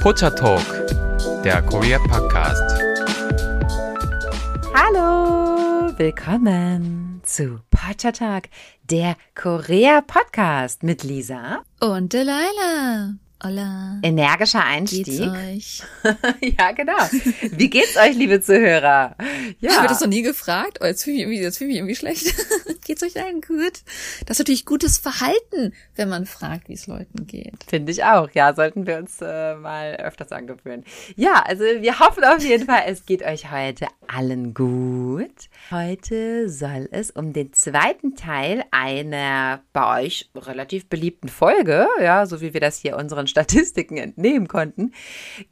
Pocha Talk, der Korea Podcast. Hallo, willkommen zu Pocha Talk, der Korea Podcast mit Lisa und Delilah. Hola. Energischer Einstieg. Geht's euch? ja, genau. Wie geht's euch, liebe Zuhörer? Ja. Habe das noch nie gefragt? Oh, jetzt fühle ich, jetzt fühl ich mich irgendwie schlecht. geht's euch allen gut? Das ist natürlich gutes Verhalten, wenn man fragt, wie es Leuten geht. Finde ich auch. Ja, sollten wir uns äh, mal öfters angewöhnen. Ja, also wir hoffen auf jeden Fall, es geht euch heute allen gut. Heute soll es um den zweiten Teil einer bei euch relativ beliebten Folge, ja, so wie wir das hier unseren Statistiken entnehmen konnten,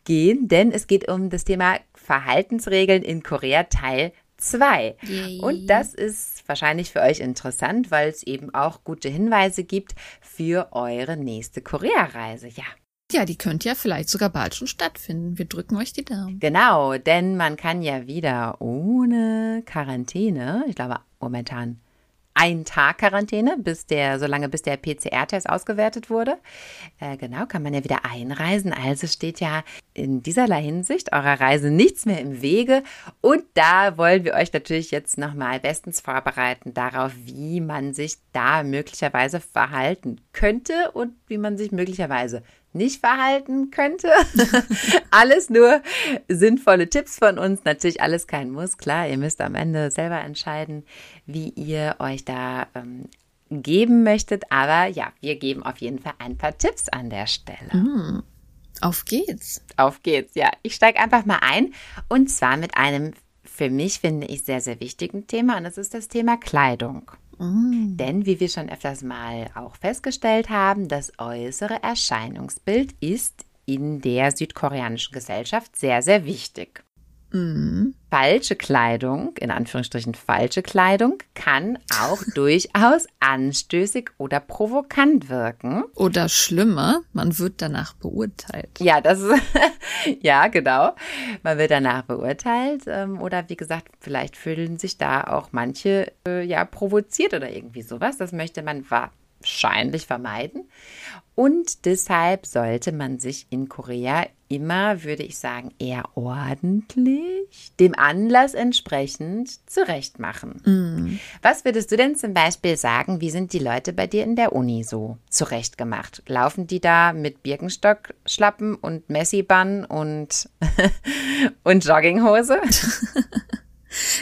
gehen, denn es geht um das Thema Verhaltensregeln in Korea Teil 2. Und das ist wahrscheinlich für euch interessant, weil es eben auch gute Hinweise gibt für eure nächste Korea-Reise. Ja. Ja, die könnte ja vielleicht sogar bald schon stattfinden. Wir drücken euch die Daumen. Genau, denn man kann ja wieder ohne Quarantäne, ich glaube momentan ein Tag Quarantäne, bis der, solange bis der PCR-Test ausgewertet wurde. Äh, genau, kann man ja wieder einreisen. Also steht ja in dieserlei Hinsicht eurer Reise nichts mehr im Wege. Und da wollen wir euch natürlich jetzt nochmal bestens vorbereiten darauf, wie man sich da möglicherweise verhalten könnte und wie man sich möglicherweise nicht verhalten könnte. alles nur sinnvolle Tipps von uns. Natürlich alles kein Muss. Klar, ihr müsst am Ende selber entscheiden, wie ihr euch da ähm, geben möchtet. Aber ja, wir geben auf jeden Fall ein paar Tipps an der Stelle. Mm, auf geht's. Auf geht's, ja. Ich steige einfach mal ein und zwar mit einem für mich, finde ich, sehr, sehr wichtigen Thema und das ist das Thema Kleidung. Mm. Denn wie wir schon öfters mal auch festgestellt haben, das äußere Erscheinungsbild ist in der südkoreanischen Gesellschaft sehr, sehr wichtig. Mhm. Falsche Kleidung, in Anführungsstrichen falsche Kleidung, kann auch durchaus anstößig oder provokant wirken. Oder schlimmer, man wird danach beurteilt. Ja, das ist, ja, genau. Man wird danach beurteilt. Ähm, oder wie gesagt, vielleicht fühlen sich da auch manche äh, ja provoziert oder irgendwie sowas. Das möchte man wahrscheinlich vermeiden. Und deshalb sollte man sich in Korea immer, würde ich sagen, eher ordentlich, dem Anlass entsprechend zurechtmachen. Mm. Was würdest du denn zum Beispiel sagen, wie sind die Leute bei dir in der Uni so zurechtgemacht? Laufen die da mit Birkenstock-Schlappen und Messi-Bun und, und Jogginghose?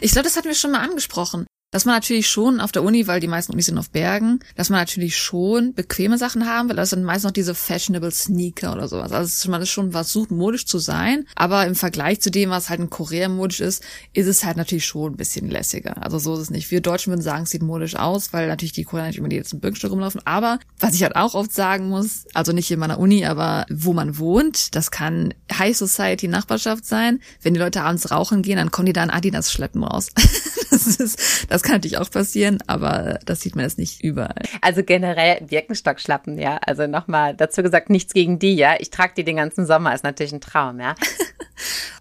Ich glaube, das hatten wir schon mal angesprochen dass man natürlich schon auf der Uni, weil die meisten Unis sind auf Bergen, dass man natürlich schon bequeme Sachen haben will. Das sind meist noch diese fashionable Sneaker oder sowas. Also man ist schon versucht, modisch zu sein, aber im Vergleich zu dem, was halt in Korea modisch ist, ist es halt natürlich schon ein bisschen lässiger. Also so ist es nicht. Wir Deutschen würden sagen, es sieht modisch aus, weil natürlich die Koreaner nicht immer die jetzt im Birkenstock rumlaufen. Aber was ich halt auch oft sagen muss, also nicht in meiner Uni, aber wo man wohnt, das kann High Society Nachbarschaft sein. Wenn die Leute abends rauchen gehen, dann kommen die da ein Adidas schleppen raus. das ist, das kann natürlich auch passieren, aber das sieht man jetzt nicht überall. Also generell Birkenstockschlappen, ja. Also nochmal dazu gesagt, nichts gegen die, ja. Ich trage die den ganzen Sommer, ist natürlich ein Traum, ja.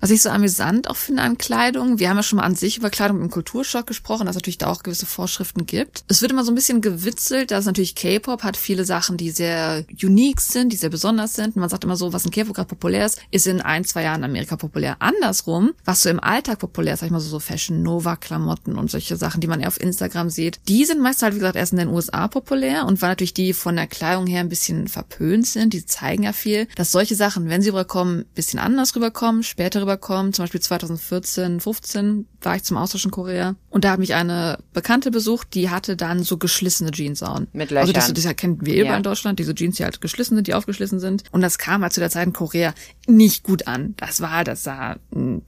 Was ich so amüsant auch finde an Kleidung, wir haben ja schon mal an sich über Kleidung im Kulturschock gesprochen, dass es natürlich da auch gewisse Vorschriften gibt. Es wird immer so ein bisschen gewitzelt, dass natürlich K-Pop hat viele Sachen, die sehr unique sind, die sehr besonders sind. Und man sagt immer so, was in K-Pop gerade populär ist, ist in ein, zwei Jahren in Amerika populär. Andersrum, was so im Alltag populär ist, sag ich mal so, so Fashion Nova Klamotten und solche Sachen, die man eher auf Instagram sieht, die sind meist halt, wie gesagt, erst in den USA populär und weil natürlich die von der Kleidung her ein bisschen verpönt sind, die zeigen ja viel, dass solche Sachen, wenn sie rüberkommen, ein bisschen anders rüberkommen, später rüberkommen. Zum Beispiel 2014, 15 war ich zum Austausch in Korea und da hat mich eine Bekannte besucht, die hatte dann so geschlissene Jeans an. Mit Löchern. Also das, das erkennen wir überall ja. in Deutschland, diese Jeans, die halt geschlissen sind, die aufgeschlissen sind. Und das kam halt zu der Zeit in Korea nicht gut an. Das war, das sah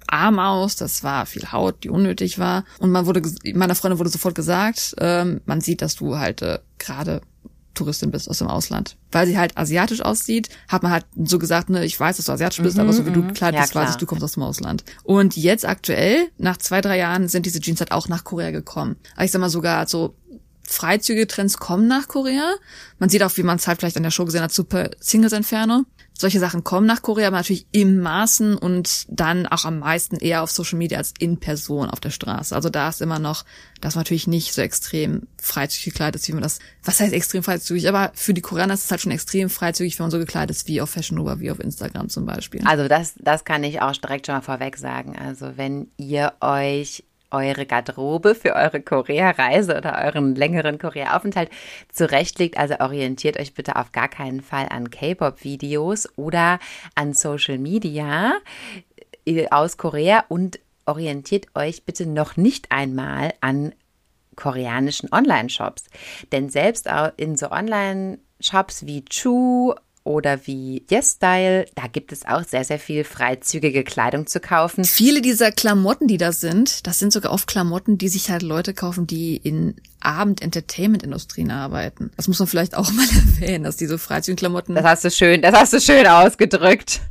arm aus, das war viel Haut, die unnötig war. Und man wurde, meiner Freundin wurde sofort gesagt, ähm, man sieht, dass du halt äh, gerade Touristin bist aus dem Ausland. Weil sie halt asiatisch aussieht, hat man halt so gesagt, ne, ich weiß, dass du asiatisch bist, mhm, aber so wie du mhm. gekleidet bist, ja, weiß ich, du kommst aus dem Ausland. Und jetzt aktuell, nach zwei, drei Jahren, sind diese Jeans halt auch nach Korea gekommen. Aber ich sag mal sogar so Freizüge Trends kommen nach Korea. Man sieht auch, wie man es halt vielleicht an der Show gesehen hat, Super Singles Inferno. Solche Sachen kommen nach Korea, aber natürlich im Maßen und dann auch am meisten eher auf Social Media als in Person auf der Straße. Also da ist immer noch, dass man natürlich nicht so extrem freizügig gekleidet ist, wie man das, was heißt extrem freizügig, aber für die Koreaner ist es halt schon extrem freizügig, wenn man so gekleidet ist wie auf Fashion Nova, wie auf Instagram zum Beispiel. Also das, das kann ich auch direkt schon mal vorweg sagen. Also wenn ihr euch eure Garderobe für eure Korea-Reise oder euren längeren Korea-Aufenthalt zurechtlegt. Also orientiert euch bitte auf gar keinen Fall an K-Pop-Videos oder an Social Media äh, aus Korea und orientiert euch bitte noch nicht einmal an koreanischen Online-Shops. Denn selbst in so Online-Shops wie Chu oder wie Yes Style, da gibt es auch sehr, sehr viel freizügige Kleidung zu kaufen. Viele dieser Klamotten, die da sind, das sind sogar oft Klamotten, die sich halt Leute kaufen, die in Abend-Entertainment-Industrien arbeiten. Das muss man vielleicht auch mal erwähnen, dass diese freizügigen Klamotten. Das hast du schön, das hast du schön ausgedrückt.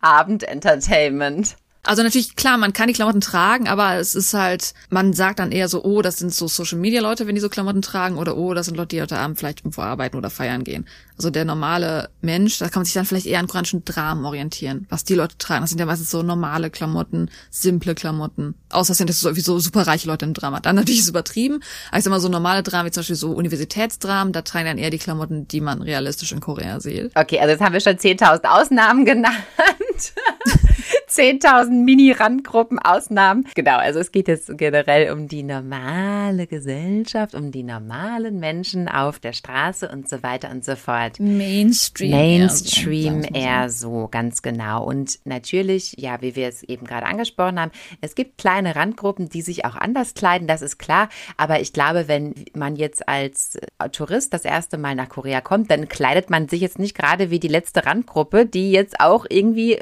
Abend-Entertainment. Also natürlich, klar, man kann die Klamotten tragen, aber es ist halt, man sagt dann eher so, oh, das sind so Social Media Leute, wenn die so Klamotten tragen, oder oh, das sind Leute, die heute Abend vielleicht irgendwo arbeiten oder feiern gehen. Also der normale Mensch, da kann man sich dann vielleicht eher an koreanischen Dramen orientieren, was die Leute tragen. Das sind ja meistens so normale Klamotten, simple Klamotten. Außer es sind das sowieso super reiche Leute im Drama. Dann natürlich ist es übertrieben. Aber ich sag mal, so normale Dramen, wie zum Beispiel so Universitätsdramen, da tragen dann eher die Klamotten, die man realistisch in Korea sieht. Okay, also jetzt haben wir schon 10.000 Ausnahmen genannt. 10.000 Mini-Randgruppen, Ausnahmen. Genau, also es geht jetzt generell um die normale Gesellschaft, um die normalen Menschen auf der Straße und so weiter und so fort. Mainstream. Mainstream eher so, eher so ganz genau. Und natürlich, ja, wie wir es eben gerade angesprochen haben, es gibt kleine Randgruppen, die sich auch anders kleiden, das ist klar. Aber ich glaube, wenn man jetzt als Tourist das erste Mal nach Korea kommt, dann kleidet man sich jetzt nicht gerade wie die letzte Randgruppe, die jetzt auch irgendwie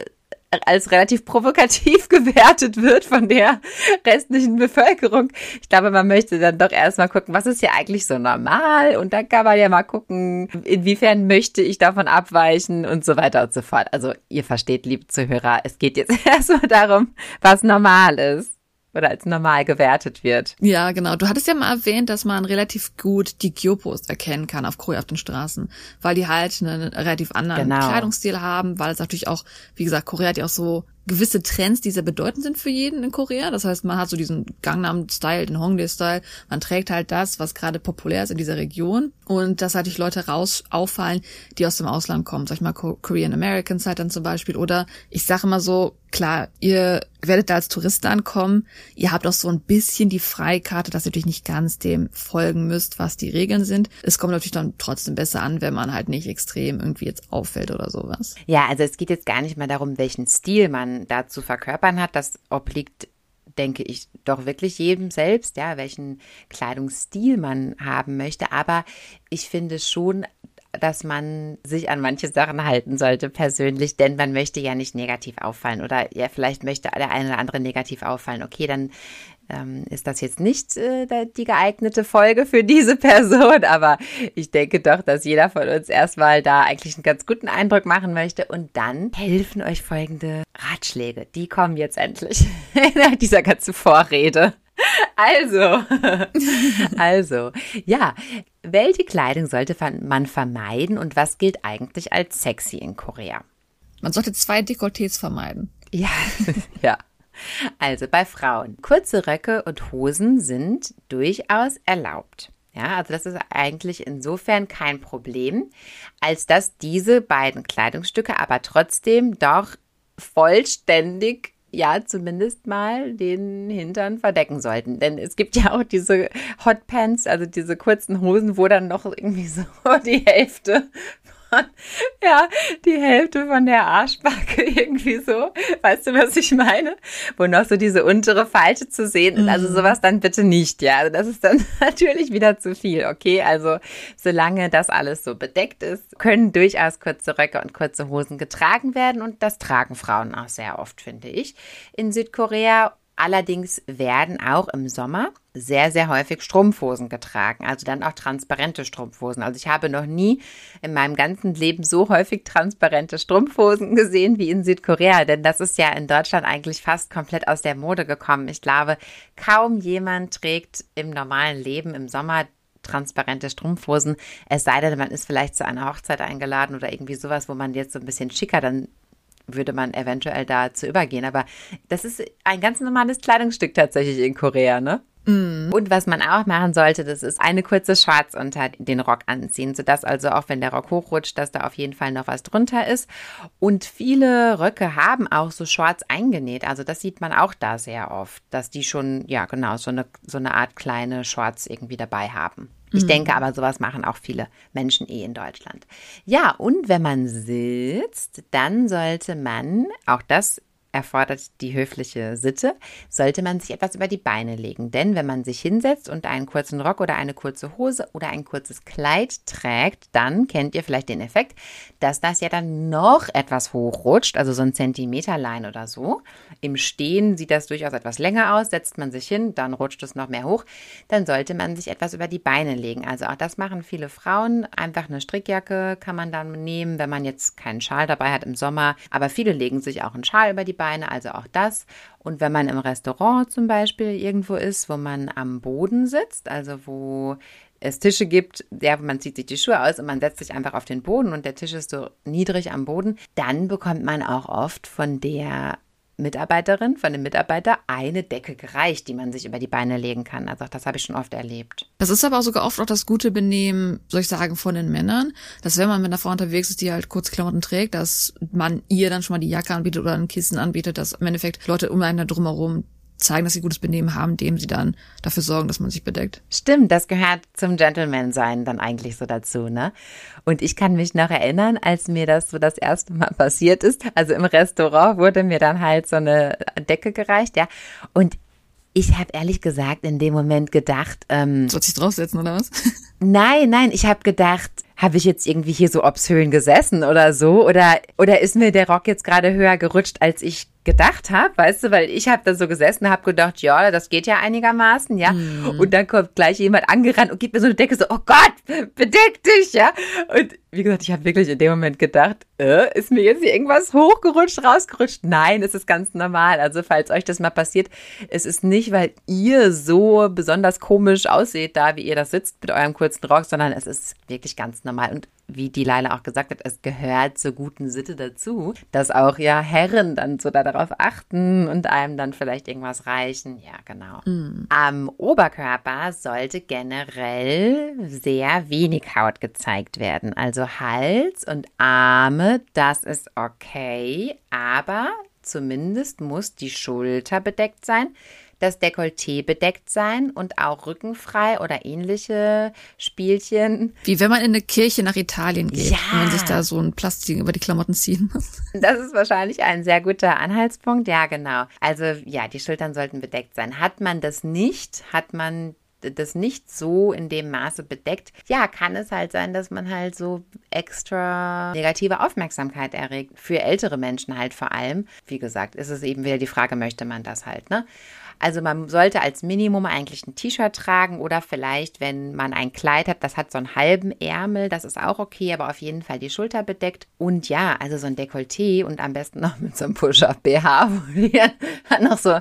als relativ provokativ gewertet wird von der restlichen Bevölkerung. Ich glaube, man möchte dann doch erstmal gucken, was ist hier eigentlich so normal? Und dann kann man ja mal gucken, inwiefern möchte ich davon abweichen und so weiter und so fort. Also ihr versteht, liebe Zuhörer, es geht jetzt erstmal darum, was normal ist oder als normal gewertet wird. Ja, genau. Du hattest ja mal erwähnt, dass man relativ gut die Gyopos erkennen kann auf Korea auf den Straßen, weil die halt einen relativ anderen genau. Kleidungsstil haben, weil es natürlich auch, wie gesagt, Korea hat ja auch so gewisse Trends, die sehr bedeutend sind für jeden in Korea. Das heißt, man hat so diesen Gangnam-Style, den Hongdae-Style. Man trägt halt das, was gerade populär ist in dieser Region. Und dass halt die Leute raus auffallen, die aus dem Ausland kommen. Sag ich mal, Korean Americans halt dann zum Beispiel. Oder ich sage immer so, klar, ihr werdet da als Touristen ankommen. Ihr habt auch so ein bisschen die Freikarte, dass ihr natürlich nicht ganz dem folgen müsst, was die Regeln sind. Es kommt natürlich dann trotzdem besser an, wenn man halt nicht extrem irgendwie jetzt auffällt oder sowas. Ja, also es geht jetzt gar nicht mal darum, welchen Stil man da zu verkörpern hat. Das obliegt denke ich, doch wirklich jedem selbst, ja, welchen Kleidungsstil man haben möchte. Aber ich finde schon, dass man sich an manche Sachen halten sollte persönlich, denn man möchte ja nicht negativ auffallen oder ja, vielleicht möchte der eine oder andere negativ auffallen. Okay, dann ähm, ist das jetzt nicht äh, die geeignete Folge für diese Person, aber ich denke doch, dass jeder von uns erstmal da eigentlich einen ganz guten Eindruck machen möchte und dann helfen euch folgende Ratschläge. Die kommen jetzt endlich nach dieser ganzen Vorrede. Also, also, ja, welche Kleidung sollte man vermeiden und was gilt eigentlich als sexy in Korea? Man sollte zwei Dekolletés vermeiden. Ja, ja. Also bei Frauen. Kurze Röcke und Hosen sind durchaus erlaubt. Ja, also das ist eigentlich insofern kein Problem, als dass diese beiden Kleidungsstücke aber trotzdem doch vollständig ja zumindest mal den Hintern verdecken sollten. Denn es gibt ja auch diese Hotpants, also diese kurzen Hosen, wo dann noch irgendwie so die Hälfte von, ja, die Hälfte von der Arschbacke irgendwie so. Weißt du, was ich meine? Wo noch so diese untere Falte zu sehen ist. Also mhm. sowas dann bitte nicht, ja. Also das ist dann natürlich wieder zu viel, okay? Also solange das alles so bedeckt ist, können durchaus kurze Röcke und kurze Hosen getragen werden und das tragen Frauen auch sehr oft, finde ich, in Südkorea Allerdings werden auch im Sommer sehr, sehr häufig Strumpfhosen getragen, also dann auch transparente Strumpfhosen. Also ich habe noch nie in meinem ganzen Leben so häufig transparente Strumpfhosen gesehen wie in Südkorea, denn das ist ja in Deutschland eigentlich fast komplett aus der Mode gekommen. Ich glaube, kaum jemand trägt im normalen Leben im Sommer transparente Strumpfhosen. Es sei denn, man ist vielleicht zu einer Hochzeit eingeladen oder irgendwie sowas, wo man jetzt so ein bisschen schicker dann würde man eventuell dazu übergehen. Aber das ist ein ganz normales Kleidungsstück tatsächlich in Korea, ne? Mm. Und was man auch machen sollte, das ist eine kurze Shorts unter den Rock anziehen, sodass also auch wenn der Rock hochrutscht, dass da auf jeden Fall noch was drunter ist. Und viele Röcke haben auch so Shorts eingenäht. Also das sieht man auch da sehr oft, dass die schon, ja genau, so eine, so eine Art kleine Shorts irgendwie dabei haben. Ich mm. denke aber, sowas machen auch viele Menschen eh in Deutschland. Ja, und wenn man sitzt, dann sollte man, auch das erfordert die höfliche Sitte, sollte man sich etwas über die Beine legen. Denn wenn man sich hinsetzt und einen kurzen Rock oder eine kurze Hose oder ein kurzes Kleid trägt, dann kennt ihr vielleicht den Effekt, dass das ja dann noch etwas hochrutscht, also so ein Zentimeterlein oder so. Im Stehen sieht das durchaus etwas länger aus, setzt man sich hin, dann rutscht es noch mehr hoch. Dann sollte man sich etwas über die Beine legen. Also auch das machen viele Frauen. Einfach eine Strickjacke kann man dann nehmen, wenn man jetzt keinen Schal dabei hat im Sommer. Aber viele legen sich auch einen Schal über die Beine Beine, also auch das. Und wenn man im Restaurant zum Beispiel irgendwo ist, wo man am Boden sitzt, also wo es Tische gibt, ja, man zieht sich die Schuhe aus und man setzt sich einfach auf den Boden und der Tisch ist so niedrig am Boden, dann bekommt man auch oft von der Mitarbeiterin, von dem Mitarbeiter eine Decke gereicht, die man sich über die Beine legen kann. Also das habe ich schon oft erlebt. Das ist aber auch sogar oft auch das gute Benehmen, soll ich sagen, von den Männern, dass wenn man mit einer Frau unterwegs ist, die halt kurze Klamotten trägt, dass man ihr dann schon mal die Jacke anbietet oder ein Kissen anbietet, dass im Endeffekt Leute um einen drumherum zeigen, dass sie gutes Benehmen haben, indem sie dann dafür sorgen, dass man sich bedeckt. Stimmt, das gehört zum Gentleman-Sein dann eigentlich so dazu, ne? Und ich kann mich noch erinnern, als mir das so das erste Mal passiert ist, also im Restaurant wurde mir dann halt so eine Decke gereicht, ja. Und ich habe ehrlich gesagt in dem Moment gedacht, ähm, soll ich draufsetzen oder was? Nein, nein, ich habe gedacht, habe ich jetzt irgendwie hier so obshöhlen gesessen oder so oder oder ist mir der Rock jetzt gerade höher gerutscht, als ich gedacht habe, weißt du, weil ich habe da so gesessen, habe gedacht, ja, das geht ja einigermaßen, ja. Mhm. Und dann kommt gleich jemand angerannt und gibt mir so eine Decke, so, oh Gott, bedeck dich, ja. Und wie gesagt, ich habe wirklich in dem Moment gedacht, äh, ist mir jetzt hier irgendwas hochgerutscht, rausgerutscht? Nein, es ist ganz normal. Also falls euch das mal passiert, es ist nicht, weil ihr so besonders komisch ausseht, da wie ihr da sitzt mit eurem kurzen Rock, sondern es ist wirklich ganz normal. Und wie die Leila auch gesagt hat, es gehört zur guten Sitte dazu, dass auch ja Herren dann so darauf achten und einem dann vielleicht irgendwas reichen. Ja, genau. Mhm. Am Oberkörper sollte generell sehr wenig Haut gezeigt werden. Also Hals und Arme, das ist okay, aber zumindest muss die Schulter bedeckt sein das Dekolleté bedeckt sein und auch rückenfrei oder ähnliche Spielchen. Wie wenn man in eine Kirche nach Italien geht, ja. wenn man sich da so ein Plastik über die Klamotten ziehen muss. Das ist wahrscheinlich ein sehr guter Anhaltspunkt. Ja, genau. Also ja, die Schultern sollten bedeckt sein. Hat man das nicht, hat man das nicht so in dem Maße bedeckt, ja, kann es halt sein, dass man halt so extra negative Aufmerksamkeit erregt. Für ältere Menschen halt vor allem. Wie gesagt, ist es eben wieder die Frage, möchte man das halt, ne? Also man sollte als Minimum eigentlich ein T-Shirt tragen oder vielleicht, wenn man ein Kleid hat, das hat so einen halben Ärmel, das ist auch okay, aber auf jeden Fall die Schulter bedeckt. Und ja, also so ein Dekolleté und am besten noch mit so einem Push-Up-BH, wo dann noch so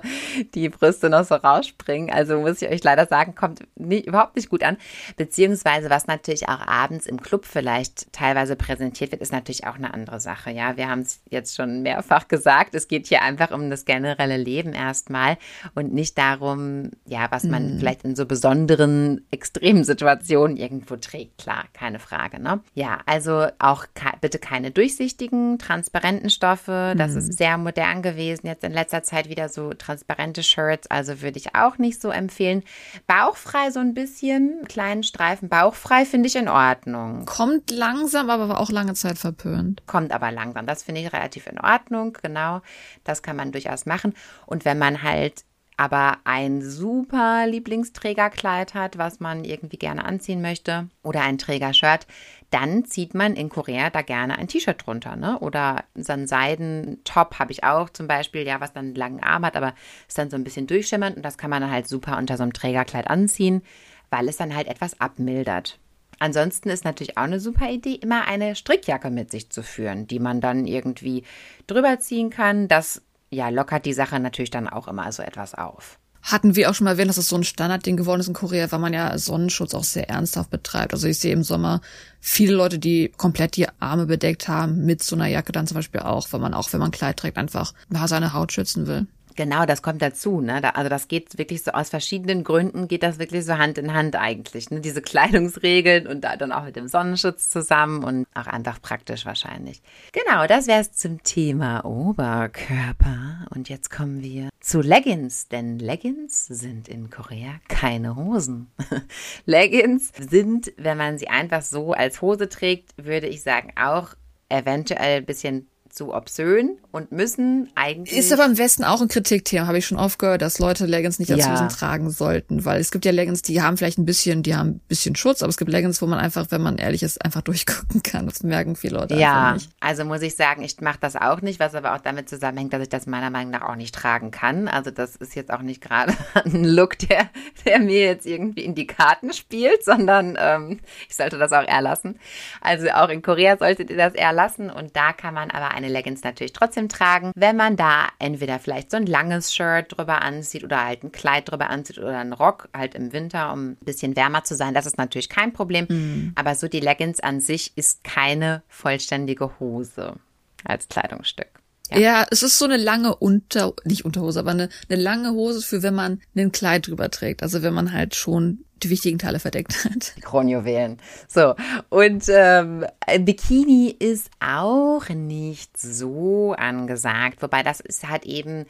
die Brüste noch so rausspringen. Also muss ich euch leider sagen, kommt nicht, überhaupt nicht gut an. Beziehungsweise, was natürlich auch abends im Club vielleicht teilweise präsentiert wird, ist natürlich auch eine andere Sache. Ja, wir haben es jetzt schon mehrfach gesagt. Es geht hier einfach um das generelle Leben erstmal. Und und nicht darum, ja, was man mhm. vielleicht in so besonderen, extremen Situationen irgendwo trägt. Klar, keine Frage, ne? Ja, also auch bitte keine durchsichtigen, transparenten Stoffe. Das mhm. ist sehr modern gewesen. Jetzt in letzter Zeit wieder so transparente Shirts, also würde ich auch nicht so empfehlen. Bauchfrei so ein bisschen, kleinen Streifen bauchfrei finde ich in Ordnung. Kommt langsam, aber auch lange Zeit verpönt. Kommt aber langsam. Das finde ich relativ in Ordnung, genau. Das kann man durchaus machen. Und wenn man halt aber ein super Lieblingsträgerkleid hat, was man irgendwie gerne anziehen möchte oder ein Trägershirt, dann zieht man in Korea da gerne ein T-Shirt drunter, ne? Oder so einen Seidentop habe ich auch zum Beispiel, ja, was dann einen langen Arm hat, aber ist dann so ein bisschen durchschimmernd und das kann man dann halt super unter so einem Trägerkleid anziehen, weil es dann halt etwas abmildert. Ansonsten ist natürlich auch eine super Idee, immer eine Strickjacke mit sich zu führen, die man dann irgendwie drüber ziehen kann. Das ja, lockert die Sache natürlich dann auch immer so etwas auf. hatten wir auch schon mal erwähnt, dass es so ein Standardding geworden ist in Korea, weil man ja Sonnenschutz auch sehr ernsthaft betreibt. Also ich sehe im Sommer viele Leute, die komplett die Arme bedeckt haben, mit so einer Jacke dann zum Beispiel auch, weil man auch, wenn man Kleid trägt, einfach seine Haut schützen will. Genau, das kommt dazu. Ne? Da, also das geht wirklich so aus verschiedenen Gründen geht das wirklich so Hand in Hand eigentlich. Ne? Diese Kleidungsregeln und da dann auch mit dem Sonnenschutz zusammen und auch einfach praktisch wahrscheinlich. Genau, das wäre es zum Thema Oberkörper. Und jetzt kommen wir zu Leggings, denn Leggings sind in Korea keine Hosen. Leggings sind, wenn man sie einfach so als Hose trägt, würde ich sagen, auch eventuell ein bisschen zu obszön und müssen eigentlich. Ist aber im Westen auch ein Kritikthema, habe ich schon oft gehört, dass Leute Leggings nicht als ja. Hosen tragen sollten, weil es gibt ja Leggings, die haben vielleicht ein bisschen, die haben ein bisschen Schutz, aber es gibt Leggings, wo man einfach, wenn man ehrlich ist, einfach durchgucken kann. Das merken viele Leute ja, also muss ich sagen, ich mache das auch nicht, was aber auch damit zusammenhängt, dass ich das meiner Meinung nach auch nicht tragen kann. Also das ist jetzt auch nicht gerade ein Look, der, der mir jetzt irgendwie in die Karten spielt, sondern ähm, ich sollte das auch erlassen. Also auch in Korea solltet ihr das erlassen und da kann man aber ein eine Leggings natürlich trotzdem tragen, wenn man da entweder vielleicht so ein langes Shirt drüber anzieht oder halt ein Kleid drüber anzieht oder einen Rock halt im Winter, um ein bisschen wärmer zu sein. Das ist natürlich kein Problem. Mhm. Aber so die Leggings an sich ist keine vollständige Hose als Kleidungsstück. Ja. ja. es ist so eine lange Unter, nicht Unterhose, aber eine, eine lange Hose für wenn man ein Kleid drüber trägt. Also wenn man halt schon die wichtigen Teile verdeckt hat. Kronjuwelen. So, und ähm, Bikini ist auch nicht so angesagt, wobei das ist halt eben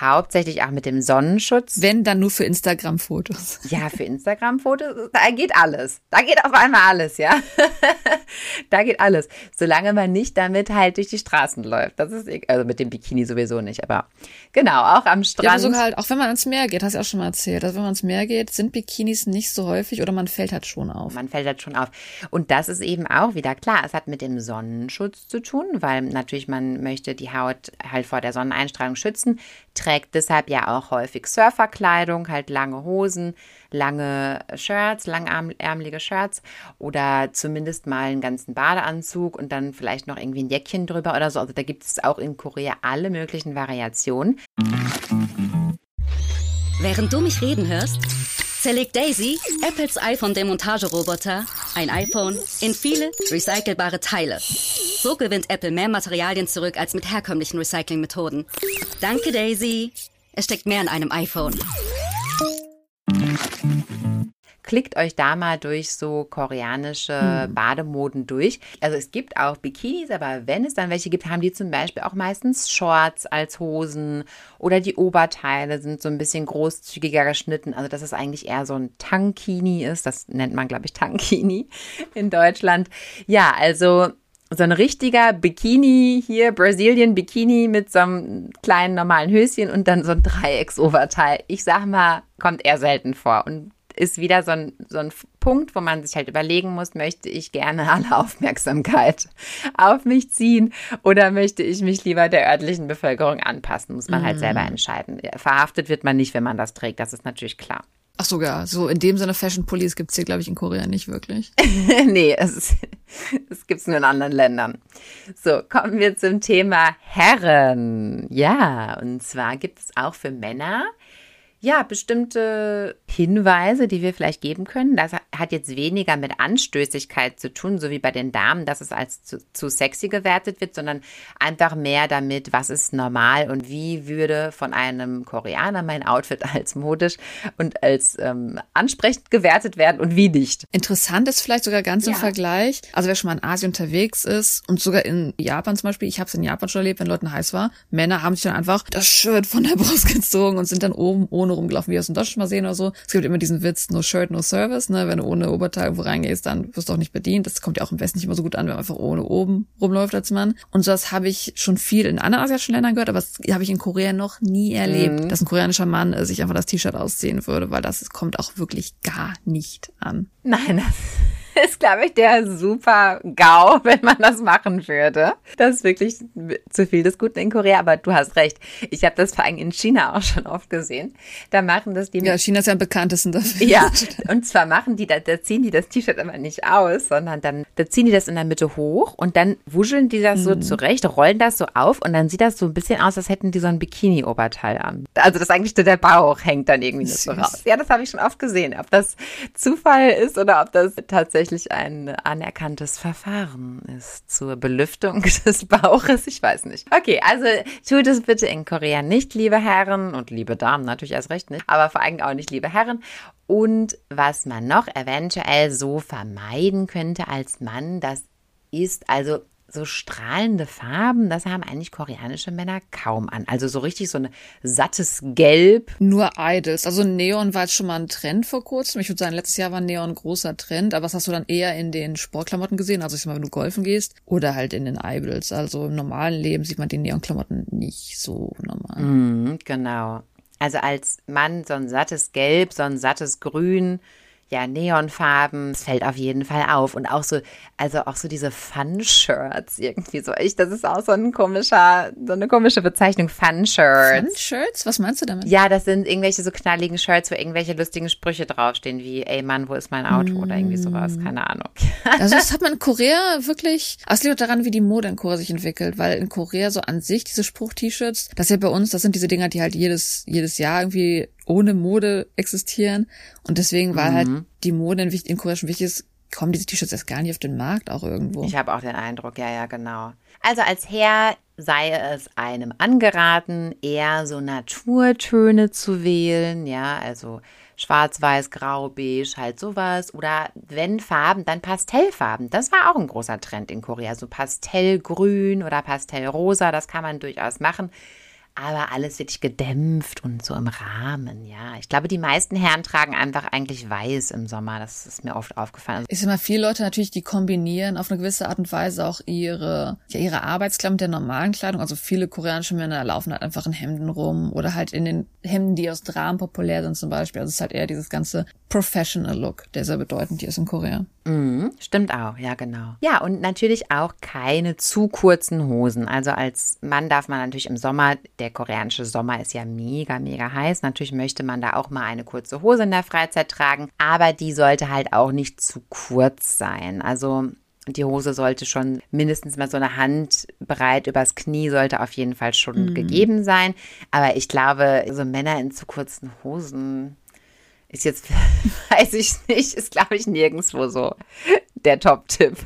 hauptsächlich auch mit dem Sonnenschutz. Wenn, dann nur für Instagram-Fotos. Ja, für Instagram-Fotos, da geht alles. Da geht auf einmal alles, ja. da geht alles. Solange man nicht damit halt durch die Straßen läuft. Das ist, also mit dem Bikini sowieso nicht, aber genau, auch am Strand. Ja, sogar halt, auch wenn man ans Meer geht, hast du ja auch schon mal erzählt, also wenn man ans Meer geht, sind Bikinis nicht nicht so häufig oder man fällt halt schon auf. Man fällt halt schon auf. Und das ist eben auch wieder klar. Es hat mit dem Sonnenschutz zu tun, weil natürlich man möchte die Haut halt vor der Sonneneinstrahlung schützen, trägt deshalb ja auch häufig Surferkleidung, halt lange Hosen, lange Shirts, langärmelige Shirts oder zumindest mal einen ganzen Badeanzug und dann vielleicht noch irgendwie ein Jäckchen drüber oder so. Also da gibt es auch in Korea alle möglichen Variationen. Während du mich reden hörst, zerlegt Daisy, Apples iPhone-Demontageroboter, ein iPhone in viele recycelbare Teile. So gewinnt Apple mehr Materialien zurück als mit herkömmlichen Recyclingmethoden. Danke, Daisy. Es steckt mehr in einem iPhone. Klickt euch da mal durch so koreanische hm. Bademoden durch. Also es gibt auch Bikinis, aber wenn es dann welche gibt, haben die zum Beispiel auch meistens Shorts als Hosen oder die Oberteile sind so ein bisschen großzügiger geschnitten. Also dass es eigentlich eher so ein Tankini ist. Das nennt man, glaube ich, Tankini in Deutschland. Ja, also so ein richtiger Bikini hier, Brazilian Bikini mit so einem kleinen normalen Höschen und dann so ein Dreiecksoberteil. Ich sag mal, kommt eher selten vor. Und ist wieder so ein, so ein Punkt, wo man sich halt überlegen muss, möchte ich gerne alle Aufmerksamkeit auf mich ziehen oder möchte ich mich lieber der örtlichen Bevölkerung anpassen, muss man halt mhm. selber entscheiden. Verhaftet wird man nicht, wenn man das trägt, das ist natürlich klar. Ach sogar, so in dem Sinne Fashion Police gibt es hier, glaube ich, in Korea nicht wirklich. nee, es, es gibt es nur in anderen Ländern. So, kommen wir zum Thema Herren. Ja, und zwar gibt es auch für Männer ja, bestimmte Hinweise, die wir vielleicht geben können. Das hat jetzt weniger mit Anstößigkeit zu tun, so wie bei den Damen, dass es als zu, zu, sexy gewertet wird, sondern einfach mehr damit, was ist normal und wie würde von einem Koreaner mein Outfit als modisch und als ähm, ansprechend gewertet werden und wie nicht. Interessant ist vielleicht sogar ganz ja. im Vergleich, also wer schon mal in Asien unterwegs ist und sogar in Japan zum Beispiel, ich habe es in Japan schon erlebt, wenn Leuten heiß war, Männer haben sich dann einfach das Shirt von der Brust gezogen und sind dann oben ohne ohne rumgelaufen, wie wir es in Deutschland mal sehen oder so. Es gibt immer diesen Witz, no shirt, no service, ne? Wenn du ohne Oberteil irgendwo reingehst, dann wirst du auch nicht bedient. Das kommt ja auch im Westen nicht immer so gut an, wenn man einfach ohne oben rumläuft als Mann. Und sowas habe ich schon viel in anderen asiatischen Ländern gehört, aber das habe ich in Korea noch nie erlebt, mhm. dass ein koreanischer Mann sich einfach das T-Shirt ausziehen würde, weil das kommt auch wirklich gar nicht an. Nein, das ist, glaube ich, der super GAU, wenn man das machen würde. Das ist wirklich zu viel des Guten in Korea, aber du hast recht. Ich habe das vor allem in China auch schon oft gesehen. Da machen das die. Ja, China ist ja am bekanntesten dafür. Ja, und zwar machen die, da, da ziehen die das T-Shirt aber nicht aus, sondern dann, da ziehen die das in der Mitte hoch und dann wuscheln die das so mhm. zurecht, rollen das so auf und dann sieht das so ein bisschen aus, als hätten die so ein Bikini-Oberteil an. Also das eigentlich so der Bauch hängt dann irgendwie so raus. Ja, das habe ich schon oft gesehen. Ob das Zufall ist oder ob das tatsächlich ein anerkanntes Verfahren ist zur Belüftung des Bauches. Ich weiß nicht. Okay, also tut es bitte in Korea nicht, liebe Herren und liebe Damen natürlich erst recht nicht, aber vor allem auch nicht, liebe Herren. Und was man noch eventuell so vermeiden könnte als Mann, das ist also so strahlende Farben, das haben eigentlich koreanische Männer kaum an. Also so richtig so ein sattes Gelb. Nur Idols. Also Neon war jetzt schon mal ein Trend vor kurzem. Ich würde sagen, letztes Jahr war Neon ein großer Trend. Aber was hast du dann eher in den Sportklamotten gesehen? Also ich sag mal, wenn du golfen gehst oder halt in den Idols. Also im normalen Leben sieht man die Neonklamotten nicht so normal. Mm, genau. Also als Mann so ein sattes Gelb, so ein sattes Grün ja, Neonfarben. Es fällt auf jeden Fall auf. Und auch so, also auch so diese Fun-Shirts irgendwie so. Ich, das ist auch so ein komischer, so eine komische Bezeichnung. Fun-Shirts. Fun-Shirts? Was meinst du damit? Ja, das sind irgendwelche so knalligen Shirts, wo irgendwelche lustigen Sprüche draufstehen, wie, ey Mann, wo ist mein Auto? Mm. Oder irgendwie sowas. Mm. Keine Ahnung. Also das hat man in Korea wirklich, aber es liegt daran, wie die Mode in Korea sich entwickelt, weil in Korea so an sich diese Spruch-T-Shirts, das ist ja bei uns, das sind diese Dinger, die halt jedes, jedes Jahr irgendwie ohne Mode existieren. Und deswegen war halt mhm. halt die Mode in, in Korea schon wichtig kommen diese T-Shirts erst gar nicht auf den Markt auch irgendwo. Ich habe auch den Eindruck, ja, ja, genau. Also als Herr sei es einem angeraten, eher so Naturtöne zu wählen, ja, also schwarz, weiß, grau, beige, halt sowas. Oder wenn Farben, dann Pastellfarben. Das war auch ein großer Trend in Korea. So Pastellgrün oder Pastellrosa, das kann man durchaus machen aber alles wirklich gedämpft und so im Rahmen, ja. Ich glaube, die meisten Herren tragen einfach eigentlich weiß im Sommer. Das ist mir oft aufgefallen. Ich sag mal, viele Leute natürlich, die kombinieren auf eine gewisse Art und Weise auch ihre, ja, ihre Arbeitskleidung mit der normalen Kleidung. Also viele koreanische Männer laufen halt einfach in Hemden rum oder halt in den Hemden, die aus Dramen populär sind zum Beispiel. Also es ist halt eher dieses ganze Professional Look, der sehr bedeutend hier ist in Korea. Mhm, stimmt auch, ja, genau. Ja, und natürlich auch keine zu kurzen Hosen. Also als Mann darf man natürlich im Sommer, der koreanische Sommer ist ja mega, mega heiß. Natürlich möchte man da auch mal eine kurze Hose in der Freizeit tragen, aber die sollte halt auch nicht zu kurz sein. Also die Hose sollte schon mindestens mal so eine Hand breit übers Knie sollte auf jeden Fall schon mhm. gegeben sein. Aber ich glaube, so Männer in zu kurzen Hosen, ist jetzt, weiß ich nicht, ist glaube ich nirgendwo so der Top-Tipp.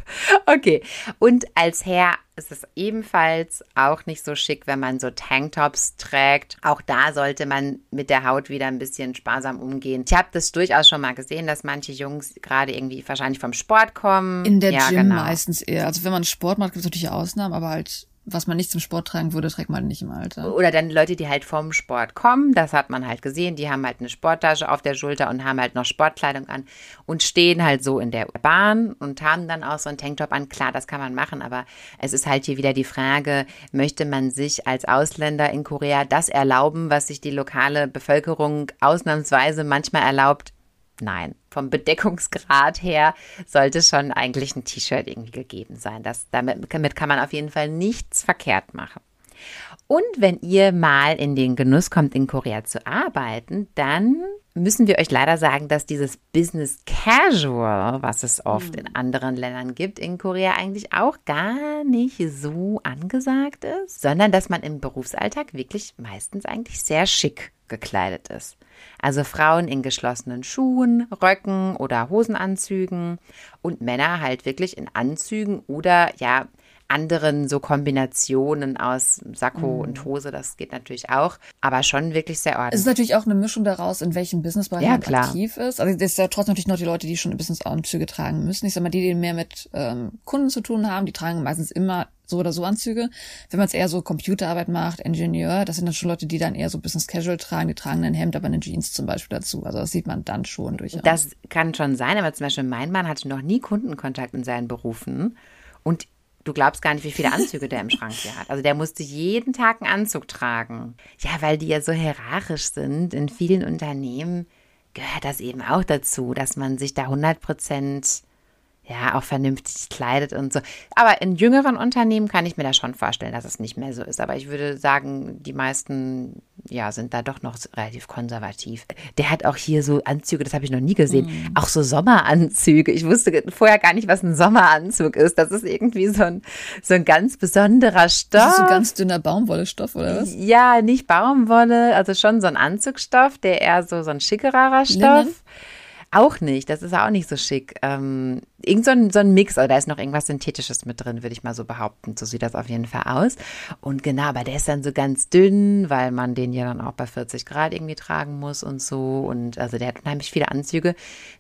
Okay. Und als Herr ist es ebenfalls auch nicht so schick, wenn man so Tanktops trägt. Auch da sollte man mit der Haut wieder ein bisschen sparsam umgehen. Ich habe das durchaus schon mal gesehen, dass manche Jungs gerade irgendwie wahrscheinlich vom Sport kommen. In der ja, Gym genau. meistens eher. Also wenn man Sport macht, gibt es natürlich Ausnahmen, aber halt was man nicht zum Sport tragen würde, trägt man nicht im Alter. Oder dann Leute, die halt vom Sport kommen, das hat man halt gesehen, die haben halt eine Sporttasche auf der Schulter und haben halt noch Sportkleidung an und stehen halt so in der Bahn und haben dann auch so einen Tanktop an. Klar, das kann man machen, aber es ist halt hier wieder die Frage, möchte man sich als Ausländer in Korea das erlauben, was sich die lokale Bevölkerung ausnahmsweise manchmal erlaubt? Nein, vom Bedeckungsgrad her sollte schon eigentlich ein T-Shirt irgendwie gegeben sein. Das, damit, damit kann man auf jeden Fall nichts verkehrt machen. Und wenn ihr mal in den Genuss kommt, in Korea zu arbeiten, dann müssen wir euch leider sagen, dass dieses Business Casual, was es oft in anderen Ländern gibt, in Korea eigentlich auch gar nicht so angesagt ist, sondern dass man im Berufsalltag wirklich meistens eigentlich sehr schick gekleidet ist. Also Frauen in geschlossenen Schuhen, Röcken oder Hosenanzügen und Männer halt wirklich in Anzügen oder ja, anderen so Kombinationen aus Sakko mm. und Hose, das geht natürlich auch, aber schon wirklich sehr ordentlich. Es ist natürlich auch eine Mischung daraus, in welchem Businessbereich ja, man aktiv ist. Also das ist ja trotzdem natürlich noch die Leute, die schon Business-Anzüge tragen müssen. Ich sag mal, die, die mehr mit ähm, Kunden zu tun haben, die tragen meistens immer so oder so Anzüge. Wenn man es eher so Computerarbeit macht, Ingenieur, das sind dann schon Leute, die dann eher so Business Casual tragen, die tragen ein Hemd, aber eine Jeans zum Beispiel dazu. Also das sieht man dann schon durchaus. Das kann schon sein, aber zum Beispiel mein Mann hatte noch nie Kundenkontakt in seinen Berufen und du glaubst gar nicht, wie viele Anzüge der im Schrank hier hat. Also der musste jeden Tag einen Anzug tragen. Ja, weil die ja so hierarchisch sind. In vielen Unternehmen gehört das eben auch dazu, dass man sich da 100 Prozent ja, auch vernünftig kleidet und so. Aber in jüngeren Unternehmen kann ich mir da schon vorstellen, dass es nicht mehr so ist. Aber ich würde sagen, die meisten, ja, sind da doch noch relativ konservativ. Der hat auch hier so Anzüge, das habe ich noch nie gesehen. Mm. Auch so Sommeranzüge. Ich wusste vorher gar nicht, was ein Sommeranzug ist. Das ist irgendwie so ein, so ein ganz besonderer Stoff. Das ist so ein ganz dünner Baumwollestoff, oder was? Ja, nicht Baumwolle, also schon so ein Anzugstoff, der eher so, so ein schickerer Stoff. Linnen? Auch nicht, das ist auch nicht so schick. Ähm, irgend so ein, so ein Mix, oder da ist noch irgendwas Synthetisches mit drin, würde ich mal so behaupten. So sieht das auf jeden Fall aus. Und genau, aber der ist dann so ganz dünn, weil man den ja dann auch bei 40 Grad irgendwie tragen muss und so. Und also der hat unheimlich viele Anzüge,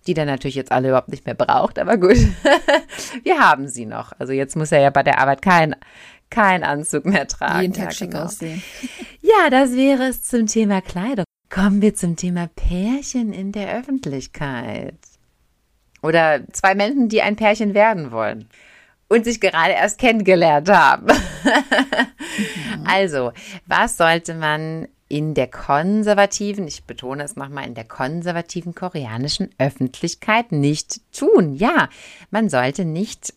die der natürlich jetzt alle überhaupt nicht mehr braucht. Aber gut, wir haben sie noch. Also jetzt muss er ja bei der Arbeit kein, kein Anzug mehr tragen. Jeden Tag ja, schick genau. aussehen. Ja, das wäre es zum Thema Kleidung. Kommen wir zum Thema Pärchen in der Öffentlichkeit. Oder zwei Menschen, die ein Pärchen werden wollen und sich gerade erst kennengelernt haben. mhm. Also, was sollte man in der konservativen, ich betone es nochmal, in der konservativen koreanischen Öffentlichkeit nicht tun? Ja, man sollte nicht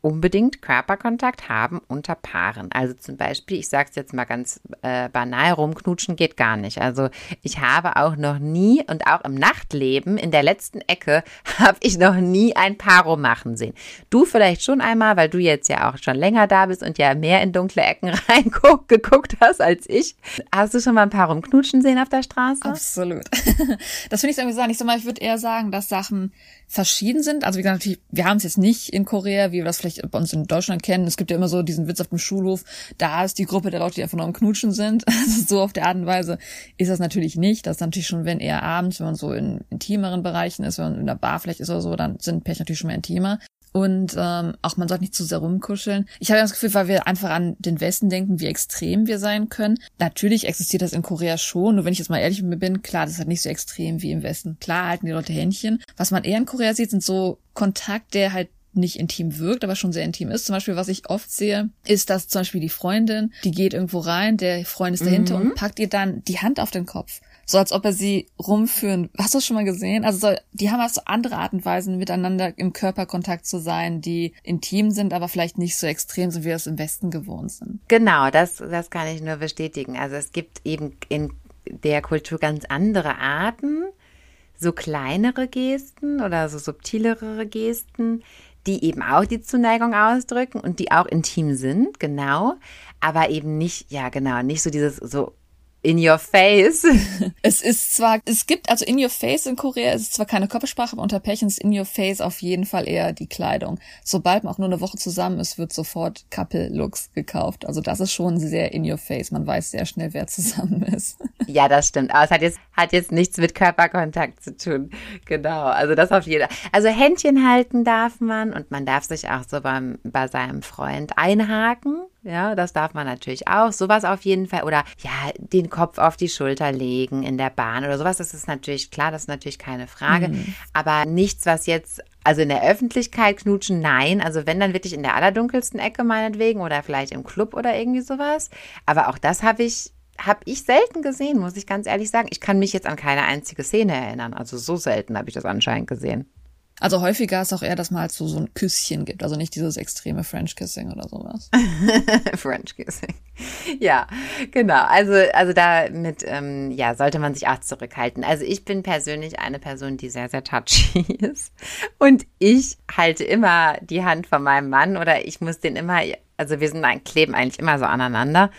unbedingt Körperkontakt haben unter Paaren. Also zum Beispiel, ich sage es jetzt mal ganz äh, banal, rumknutschen geht gar nicht. Also ich habe auch noch nie und auch im Nachtleben in der letzten Ecke habe ich noch nie ein Paar machen sehen. Du vielleicht schon einmal, weil du jetzt ja auch schon länger da bist und ja mehr in dunkle Ecken reingeguckt hast als ich. Hast du schon mal ein Paar rumknutschen sehen auf der Straße? Absolut. Das finde ich irgendwie sagen. Ich, so mal, ich würde eher sagen, dass Sachen verschieden sind. Also wie gesagt, wir haben es jetzt nicht in Korea, wie wir das vielleicht bei uns in Deutschland kennen. Es gibt ja immer so diesen Witz auf dem Schulhof, da ist die Gruppe der Leute, die einfach nur am Knutschen sind. Also so auf der Art und Weise ist das natürlich nicht. Das ist natürlich schon, wenn eher abends, wenn man so in intimeren Bereichen ist, wenn man in der Bar vielleicht ist oder so, dann sind Pärchen natürlich schon mehr intimer. Und ähm, auch man sollte nicht zu sehr rumkuscheln. Ich habe das Gefühl, weil wir einfach an den Westen denken, wie extrem wir sein können. Natürlich existiert das in Korea schon. Nur wenn ich jetzt mal ehrlich mit mir bin, klar, das ist halt nicht so extrem wie im Westen. Klar halten die Leute Händchen. Was man eher in Korea sieht, sind so Kontakt, der halt nicht intim wirkt, aber schon sehr intim ist. Zum Beispiel, was ich oft sehe, ist, dass zum Beispiel die Freundin, die geht irgendwo rein, der Freund ist dahinter mhm. und packt ihr dann die Hand auf den Kopf so als ob er sie rumführen. Hast du das schon mal gesehen? Also so, die haben also andere Art und Weisen, miteinander im Körperkontakt zu sein, die intim sind, aber vielleicht nicht so extrem sind, wie wir es im Westen gewohnt sind. Genau, das, das kann ich nur bestätigen. Also es gibt eben in der Kultur ganz andere Arten, so kleinere Gesten oder so subtilere Gesten, die eben auch die Zuneigung ausdrücken und die auch intim sind, genau, aber eben nicht, ja genau, nicht so dieses so in your face. Es ist zwar, es gibt, also in your face in Korea ist es zwar keine Körpersprache, aber unter Pärchen ist in your face auf jeden Fall eher die Kleidung. Sobald man auch nur eine Woche zusammen ist, wird sofort Couple-Looks gekauft. Also das ist schon sehr in your face. Man weiß sehr schnell, wer zusammen ist. Ja, das stimmt. Aber es hat jetzt, hat jetzt nichts mit Körperkontakt zu tun. Genau. Also das auf jeden Fall. Also Händchen halten darf man und man darf sich auch so beim, bei seinem Freund einhaken. Ja, das darf man natürlich auch. Sowas auf jeden Fall. Oder ja, den Kopf auf die Schulter legen in der Bahn oder sowas. Das ist natürlich klar, das ist natürlich keine Frage. Mhm. Aber nichts, was jetzt, also in der Öffentlichkeit knutschen, nein. Also wenn dann wirklich in der allerdunkelsten Ecke meinetwegen oder vielleicht im Club oder irgendwie sowas. Aber auch das habe ich habe ich selten gesehen, muss ich ganz ehrlich sagen. Ich kann mich jetzt an keine einzige Szene erinnern. Also so selten habe ich das anscheinend gesehen. Also häufiger ist auch eher, dass man halt so, so ein Küsschen gibt, also nicht dieses extreme French Kissing oder sowas. French Kissing. Ja, genau. Also, also damit, ähm, ja, sollte man sich auch zurückhalten. Also ich bin persönlich eine Person, die sehr, sehr touchy ist. Und ich halte immer die Hand von meinem Mann oder ich muss den immer, also wir sind, kleben eigentlich immer so aneinander.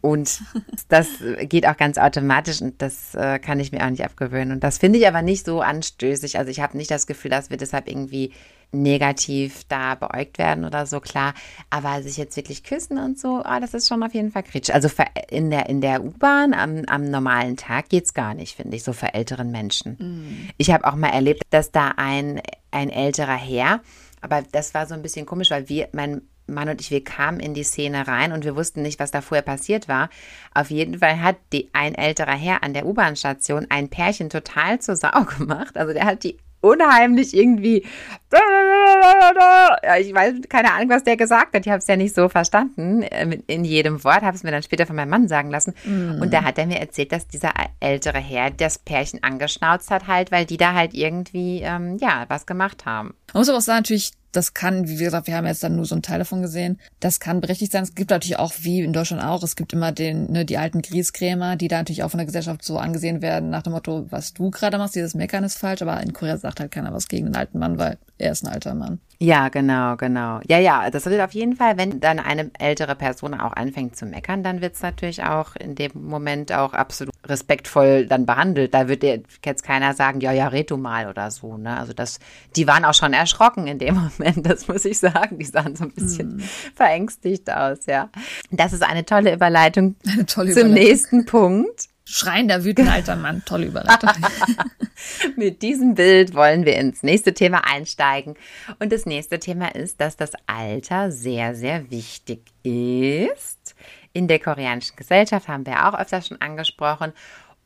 Und das geht auch ganz automatisch und das äh, kann ich mir auch nicht abgewöhnen. Und das finde ich aber nicht so anstößig. Also ich habe nicht das Gefühl, dass wir deshalb irgendwie negativ da beäugt werden oder so, klar. Aber sich jetzt wirklich küssen und so, oh, das ist schon auf jeden Fall kritisch. Also in der, in der U-Bahn am, am normalen Tag geht's gar nicht, finde ich, so für älteren Menschen. Mhm. Ich habe auch mal erlebt, dass da ein, ein älterer Herr, aber das war so ein bisschen komisch, weil wir, mein Mann und ich, wir kamen in die Szene rein und wir wussten nicht, was da vorher passiert war. Auf jeden Fall hat die, ein älterer Herr an der U-Bahn-Station ein Pärchen total zur Sau gemacht. Also der hat die unheimlich irgendwie. Ja, ich weiß keine Ahnung, was der gesagt hat. Ich habe es ja nicht so verstanden äh, in jedem Wort. Habe es mir dann später von meinem Mann sagen lassen. Mm. Und da hat er mir erzählt, dass dieser ältere Herr das Pärchen angeschnauzt hat, halt, weil die da halt irgendwie ähm, ja was gemacht haben. Man muss aber auch sagen, natürlich das kann, wie gesagt, wir haben jetzt dann nur so einen Teil davon gesehen, das kann berechtigt sein. Es gibt natürlich auch, wie in Deutschland auch, es gibt immer den, ne, die alten Grießkrämer, die da natürlich auch von der Gesellschaft so angesehen werden, nach dem Motto, was du gerade machst, dieses Meckern ist falsch, aber in Korea sagt halt keiner was gegen den alten Mann, weil er ist ein alter Mann. Ja, genau, genau. Ja, ja, das wird auf jeden Fall, wenn dann eine ältere Person auch anfängt zu meckern, dann wird es natürlich auch in dem Moment auch absolut respektvoll dann behandelt. Da wird jetzt keiner sagen, ja, ja, red du mal oder so. Ne? Also das, die waren auch schon erschrocken in dem Moment, das muss ich sagen. Die sahen so ein bisschen mm. verängstigt aus, ja. Das ist eine tolle Überleitung eine tolle zum Überleitung. nächsten Punkt. Schreiender, wütender alter Mann. Tolle Überleitung. Mit diesem Bild wollen wir ins nächste Thema einsteigen. Und das nächste Thema ist, dass das Alter sehr, sehr wichtig ist. In der koreanischen Gesellschaft haben wir auch öfters schon angesprochen.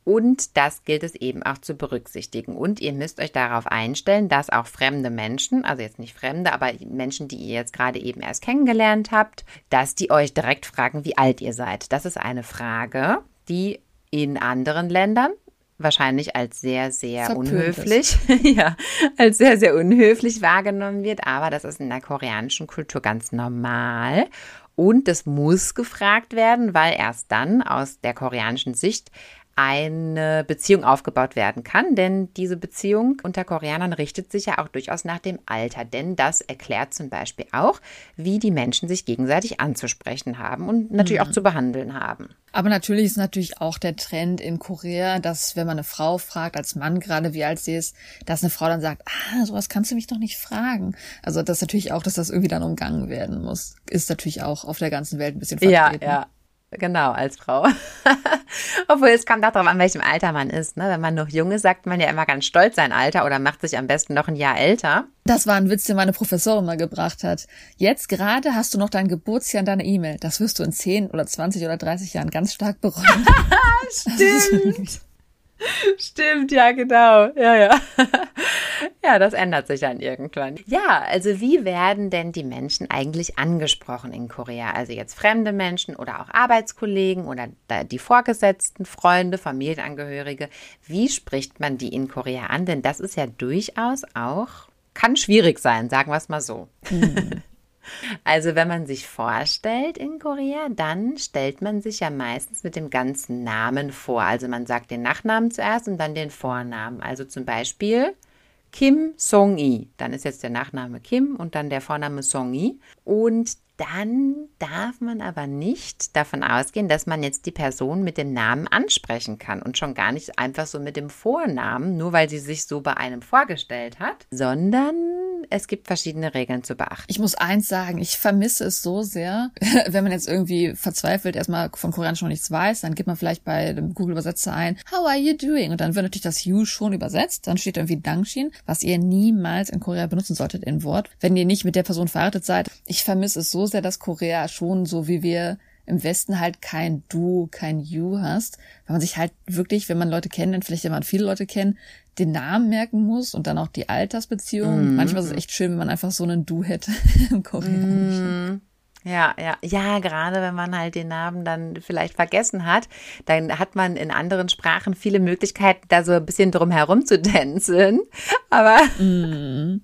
Und das gilt es eben auch zu berücksichtigen. Und ihr müsst euch darauf einstellen, dass auch fremde Menschen, also jetzt nicht fremde, aber Menschen, die ihr jetzt gerade eben erst kennengelernt habt, dass die euch direkt fragen, wie alt ihr seid. Das ist eine Frage, die in anderen Ländern wahrscheinlich als sehr, sehr Verpönt unhöflich, ja, als sehr, sehr unhöflich wahrgenommen wird. Aber das ist in der koreanischen Kultur ganz normal. Und das muss gefragt werden, weil erst dann aus der koreanischen Sicht eine Beziehung aufgebaut werden kann, denn diese Beziehung unter Koreanern richtet sich ja auch durchaus nach dem Alter, denn das erklärt zum Beispiel auch, wie die Menschen sich gegenseitig anzusprechen haben und natürlich mhm. auch zu behandeln haben. Aber natürlich ist natürlich auch der Trend in Korea, dass wenn man eine Frau fragt, als Mann gerade wie alt sie ist, dass eine Frau dann sagt, ah, sowas kannst du mich doch nicht fragen. Also das natürlich auch, dass das irgendwie dann umgangen werden muss, ist natürlich auch auf der ganzen Welt ein bisschen vertreten. Ja, ja. Genau, als Frau. Obwohl es kommt auch darauf an, welchem Alter man ist. Ne? Wenn man noch jung ist, sagt man ja immer ganz stolz sein Alter oder macht sich am besten noch ein Jahr älter. Das war ein Witz, den meine Professorin mal gebracht hat. Jetzt gerade hast du noch dein Geburtsjahr in deiner E-Mail. Das wirst du in 10 oder 20 oder 30 Jahren ganz stark bereuen. Stimmt. Stimmt, ja, genau. Ja, ja. Ja, das ändert sich dann irgendwann. Ja, also wie werden denn die Menschen eigentlich angesprochen in Korea? Also jetzt fremde Menschen oder auch Arbeitskollegen oder die Vorgesetzten, Freunde, Familienangehörige. Wie spricht man die in Korea an? Denn das ist ja durchaus auch, kann schwierig sein, sagen wir es mal so. Mhm. Also wenn man sich vorstellt in Korea, dann stellt man sich ja meistens mit dem ganzen Namen vor. Also man sagt den Nachnamen zuerst und dann den Vornamen. Also zum Beispiel Kim Song-i. Dann ist jetzt der Nachname Kim und dann der Vorname Song-i. Und dann darf man aber nicht davon ausgehen, dass man jetzt die Person mit dem Namen ansprechen kann und schon gar nicht einfach so mit dem Vornamen, nur weil sie sich so bei einem vorgestellt hat, sondern es gibt verschiedene Regeln zu beachten. Ich muss eins sagen, ich vermisse es so sehr, wenn man jetzt irgendwie verzweifelt erstmal von Koreanisch noch nichts weiß, dann gibt man vielleicht bei dem Google-Übersetzer ein, How are you doing? Und dann wird natürlich das You schon übersetzt, dann steht irgendwie Dangshin, was ihr niemals in Korea benutzen solltet in Wort, wenn ihr nicht mit der Person verheiratet seid. Ich vermisse es so sehr, dass Korea schon so wie wir im Westen halt kein Du, kein You hast, weil man sich halt wirklich, wenn man Leute kennt, vielleicht wenn man viele Leute kennt, den Namen merken muss und dann auch die Altersbeziehung. Mm. Manchmal ist es echt schön, wenn man einfach so einen Du hätte im Koreanischen. Mm. Ja, ja, ja, gerade wenn man halt den Namen dann vielleicht vergessen hat, dann hat man in anderen Sprachen viele Möglichkeiten, da so ein bisschen drum herum zu tänzeln. Aber, mm.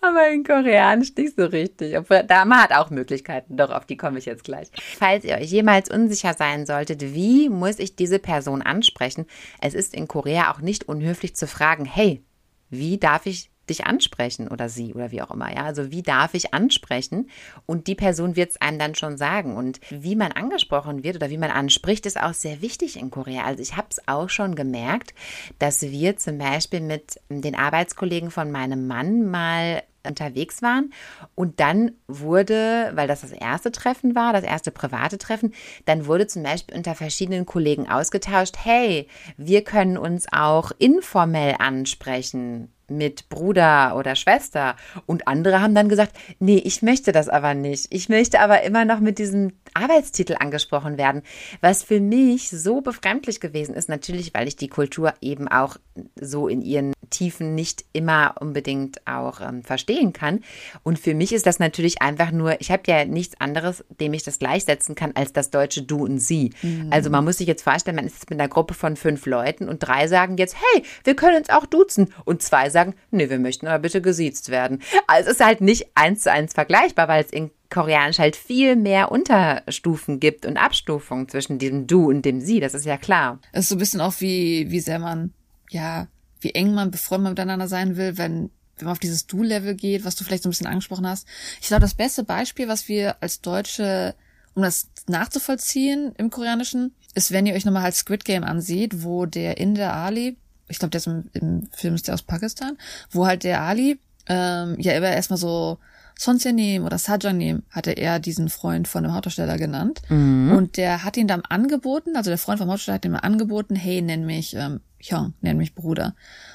aber in Koreanisch nicht so richtig. Obwohl, da man hat auch Möglichkeiten, doch auf die komme ich jetzt gleich. Falls ihr euch jemals unsicher sein solltet, wie muss ich diese Person ansprechen? Es ist in Korea auch nicht unhöflich zu fragen, hey, wie darf ich dich ansprechen oder sie oder wie auch immer. Ja, also wie darf ich ansprechen? Und die Person wird es einem dann schon sagen. Und wie man angesprochen wird oder wie man anspricht, ist auch sehr wichtig in Korea. Also ich habe es auch schon gemerkt, dass wir zum Beispiel mit den Arbeitskollegen von meinem Mann mal unterwegs waren. Und dann wurde, weil das das erste Treffen war, das erste private Treffen, dann wurde zum Beispiel unter verschiedenen Kollegen ausgetauscht, hey, wir können uns auch informell ansprechen mit Bruder oder Schwester. Und andere haben dann gesagt, nee, ich möchte das aber nicht. Ich möchte aber immer noch mit diesem Arbeitstitel angesprochen werden, was für mich so befremdlich gewesen ist. Natürlich, weil ich die Kultur eben auch so in ihren Tiefen nicht immer unbedingt auch ähm, verstehen kann. Und für mich ist das natürlich einfach nur, ich habe ja nichts anderes, dem ich das gleichsetzen kann, als das deutsche Du und Sie. Mhm. Also man muss sich jetzt vorstellen, man ist jetzt mit einer Gruppe von fünf Leuten und drei sagen jetzt, hey, wir können uns auch duzen. Und zwei sagen, nee, wir möchten aber bitte gesiezt werden. Also es ist halt nicht eins zu eins vergleichbar, weil es in Koreanisch halt viel mehr Unterstufen gibt und Abstufungen zwischen dem Du und dem Sie. Das ist ja klar. Es ist so ein bisschen auch wie, wie sehr man, ja, wie eng man befreundet miteinander sein will, wenn wenn man auf dieses Du-Level geht, was du vielleicht so ein bisschen angesprochen hast. Ich glaube, das beste Beispiel, was wir als Deutsche, um das nachzuvollziehen im Koreanischen, ist, wenn ihr euch nochmal halt Squid Game ansieht, wo der Inder Ali, ich glaube, der ist im, im Film ist der aus Pakistan, wo halt der Ali ähm, ja immer erstmal so Sonsenim oder Sajanim hatte er diesen Freund von dem Hauptdarsteller genannt. Mhm. Und der hat ihn dann angeboten, also der Freund vom Hauptdarsteller hat ihm angeboten, hey, nenn mich ähm, Hyung, nenn mich Bruder.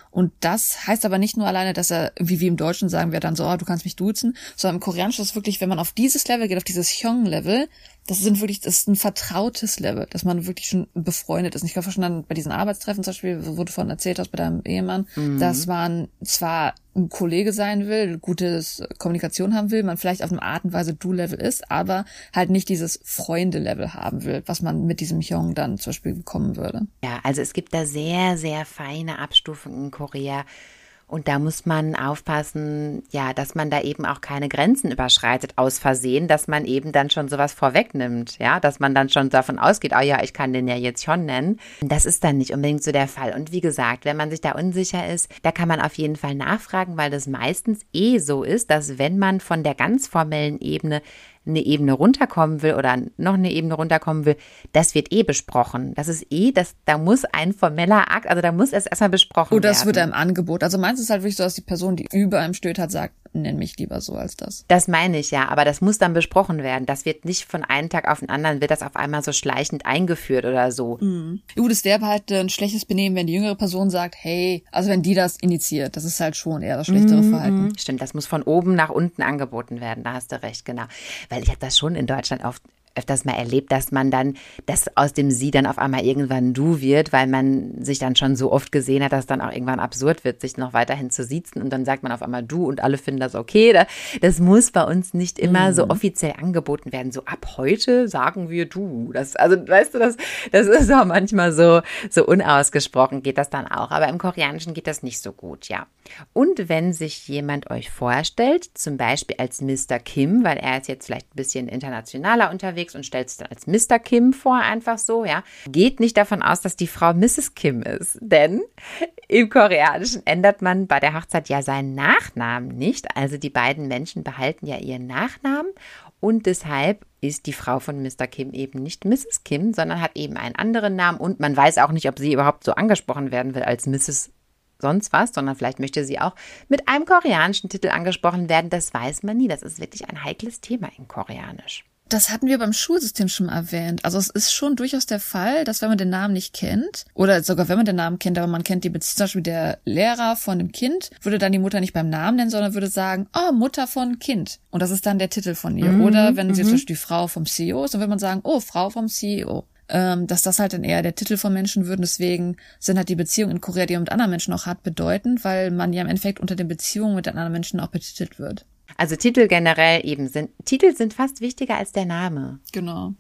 Und das heißt aber nicht nur alleine, dass er, wie wir im Deutschen sagen wir dann so, oh, du kannst mich duzen, sondern im Koreanischen ist es wirklich, wenn man auf dieses Level geht, auf dieses Hyung-Level, das sind wirklich, das ist ein vertrautes Level, dass man wirklich schon befreundet ist. Und ich glaube schon dann bei diesen Arbeitstreffen zum Beispiel, wo du von erzählt hast bei deinem Ehemann, mhm. dass man zwar ein Kollege sein will, gutes Kommunikation haben will, man vielleicht auf eine Art und Weise Du-Level ist, aber halt nicht dieses Freunde-Level haben will, was man mit diesem Hyung dann zum Beispiel bekommen würde. Ja, also es gibt da sehr, sehr feine Abstufungen in Korea und da muss man aufpassen, ja, dass man da eben auch keine Grenzen überschreitet aus Versehen, dass man eben dann schon sowas vorwegnimmt, ja, dass man dann schon davon ausgeht, oh ja, ich kann den ja jetzt schon nennen. Das ist dann nicht unbedingt so der Fall. Und wie gesagt, wenn man sich da unsicher ist, da kann man auf jeden Fall nachfragen, weil das meistens eh so ist, dass wenn man von der ganz formellen Ebene eine Ebene runterkommen will oder noch eine Ebene runterkommen will, das wird eh besprochen. Das ist eh, das, da muss ein formeller Akt, also da muss es erstmal besprochen werden. Oder es wird einem Angebot. Also meistens ist halt wirklich so, dass die Person, die über einem steht, hat, sagt, nenn mich lieber so als das. Das meine ich ja, aber das muss dann besprochen werden. Das wird nicht von einem Tag auf den anderen, wird das auf einmal so schleichend eingeführt oder so. Mhm. Gut, es wäre halt ein schlechtes Benehmen, wenn die jüngere Person sagt, hey, also wenn die das initiiert, das ist halt schon eher das schlechtere mhm. Verhalten. Stimmt, das muss von oben nach unten angeboten werden, da hast du recht, genau. Weil ich habe das schon in Deutschland oft öfters mal erlebt, dass man dann, dass aus dem Sie dann auf einmal irgendwann Du wird, weil man sich dann schon so oft gesehen hat, dass dann auch irgendwann absurd wird, sich noch weiterhin zu siezen und dann sagt man auf einmal Du und alle finden das okay. Das muss bei uns nicht immer mhm. so offiziell angeboten werden. So ab heute sagen wir Du. Das, also weißt du, das, das ist auch manchmal so, so unausgesprochen geht das dann auch. Aber im Koreanischen geht das nicht so gut, ja. Und wenn sich jemand euch vorstellt, zum Beispiel als Mr. Kim, weil er ist jetzt vielleicht ein bisschen internationaler unterwegs und stellt es dann als Mr. Kim vor, einfach so, ja, geht nicht davon aus, dass die Frau Mrs. Kim ist. Denn im Koreanischen ändert man bei der Hochzeit ja seinen Nachnamen nicht. Also die beiden Menschen behalten ja ihren Nachnamen und deshalb ist die Frau von Mr. Kim eben nicht Mrs. Kim, sondern hat eben einen anderen Namen und man weiß auch nicht, ob sie überhaupt so angesprochen werden will als Mrs sonst was, sondern vielleicht möchte sie auch mit einem koreanischen Titel angesprochen werden. Das weiß man nie. Das ist wirklich ein heikles Thema in Koreanisch. Das hatten wir beim Schulsystem schon erwähnt. Also es ist schon durchaus der Fall, dass wenn man den Namen nicht kennt, oder sogar wenn man den Namen kennt, aber man kennt die Beziehung, zum Beispiel der Lehrer von dem Kind, würde dann die Mutter nicht beim Namen nennen, sondern würde sagen, oh, Mutter von Kind. Und das ist dann der Titel von ihr. Mhm, oder wenn sie zum mhm. Beispiel die Frau vom CEO ist, dann würde man sagen, oh, Frau vom CEO ähm, dass das halt dann eher der Titel von Menschen würden. Deswegen sind halt die Beziehungen in Korea, die man mit anderen Menschen auch hat, bedeutend, weil man ja im Endeffekt unter den Beziehungen mit anderen Menschen auch betitelt wird. Also Titel generell eben sind, Titel sind fast wichtiger als der Name. Genau